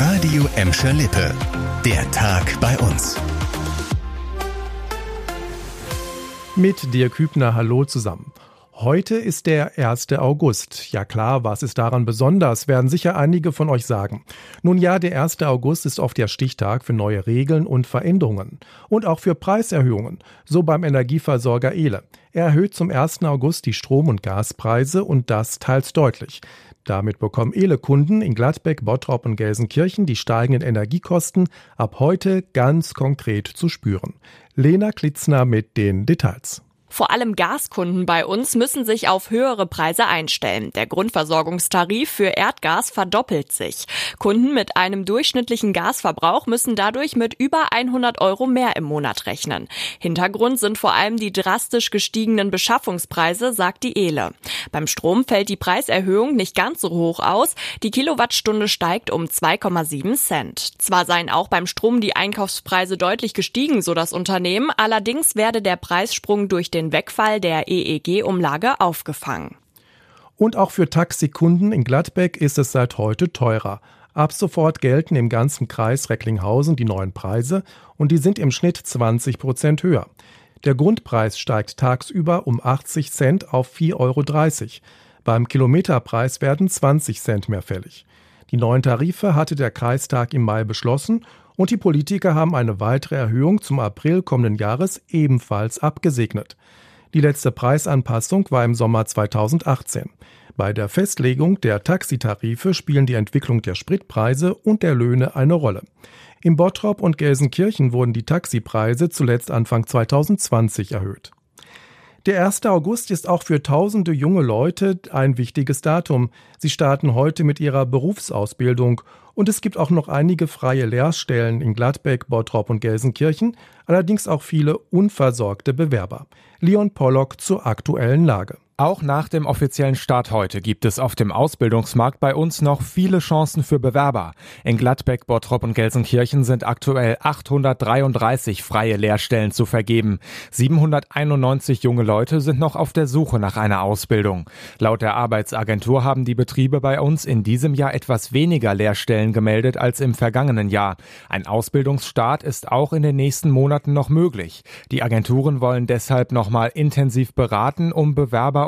Radio Emscher Lippe. Der Tag bei uns. Mit dir Kübner, hallo zusammen. Heute ist der 1. August. Ja klar, was ist daran besonders, werden sicher einige von euch sagen. Nun ja, der 1. August ist oft der Stichtag für neue Regeln und Veränderungen. Und auch für Preiserhöhungen. So beim Energieversorger Ele. Er erhöht zum 1. August die Strom- und Gaspreise und das teils deutlich. Damit bekommen Ele-Kunden in Gladbeck, Bottrop und Gelsenkirchen die steigenden Energiekosten ab heute ganz konkret zu spüren. Lena Klitzner mit den Details. Vor allem Gaskunden bei uns müssen sich auf höhere Preise einstellen. Der Grundversorgungstarif für Erdgas verdoppelt sich. Kunden mit einem durchschnittlichen Gasverbrauch müssen dadurch mit über 100 Euro mehr im Monat rechnen. Hintergrund sind vor allem die drastisch gestiegenen Beschaffungspreise, sagt die Ele. Beim Strom fällt die Preiserhöhung nicht ganz so hoch aus. Die Kilowattstunde steigt um 2,7 Cent. Zwar seien auch beim Strom die Einkaufspreise deutlich gestiegen, so das Unternehmen, allerdings werde der Preissprung durch den den Wegfall der EEG-Umlage aufgefangen. Und auch für Taxikunden in Gladbeck ist es seit heute teurer. Ab sofort gelten im ganzen Kreis Recklinghausen die neuen Preise und die sind im Schnitt 20 Prozent höher. Der Grundpreis steigt tagsüber um 80 Cent auf 4,30 Euro. Beim Kilometerpreis werden 20 Cent mehr fällig. Die neuen Tarife hatte der Kreistag im Mai beschlossen und die Politiker haben eine weitere Erhöhung zum April kommenden Jahres ebenfalls abgesegnet. Die letzte Preisanpassung war im Sommer 2018. Bei der Festlegung der Taxitarife spielen die Entwicklung der Spritpreise und der Löhne eine Rolle. Im Bottrop und Gelsenkirchen wurden die Taxipreise zuletzt Anfang 2020 erhöht. Der 1. August ist auch für tausende junge Leute ein wichtiges Datum. Sie starten heute mit ihrer Berufsausbildung und es gibt auch noch einige freie Lehrstellen in Gladbeck, Bottrop und Gelsenkirchen, allerdings auch viele unversorgte Bewerber. Leon Pollock zur aktuellen Lage. Auch nach dem offiziellen Start heute gibt es auf dem Ausbildungsmarkt bei uns noch viele Chancen für Bewerber. In Gladbeck, Bottrop und Gelsenkirchen sind aktuell 833 freie Lehrstellen zu vergeben. 791 junge Leute sind noch auf der Suche nach einer Ausbildung. Laut der Arbeitsagentur haben die Betriebe bei uns in diesem Jahr etwas weniger Lehrstellen gemeldet als im vergangenen Jahr. Ein Ausbildungsstart ist auch in den nächsten Monaten noch möglich. Die Agenturen wollen deshalb nochmal intensiv beraten, um Bewerber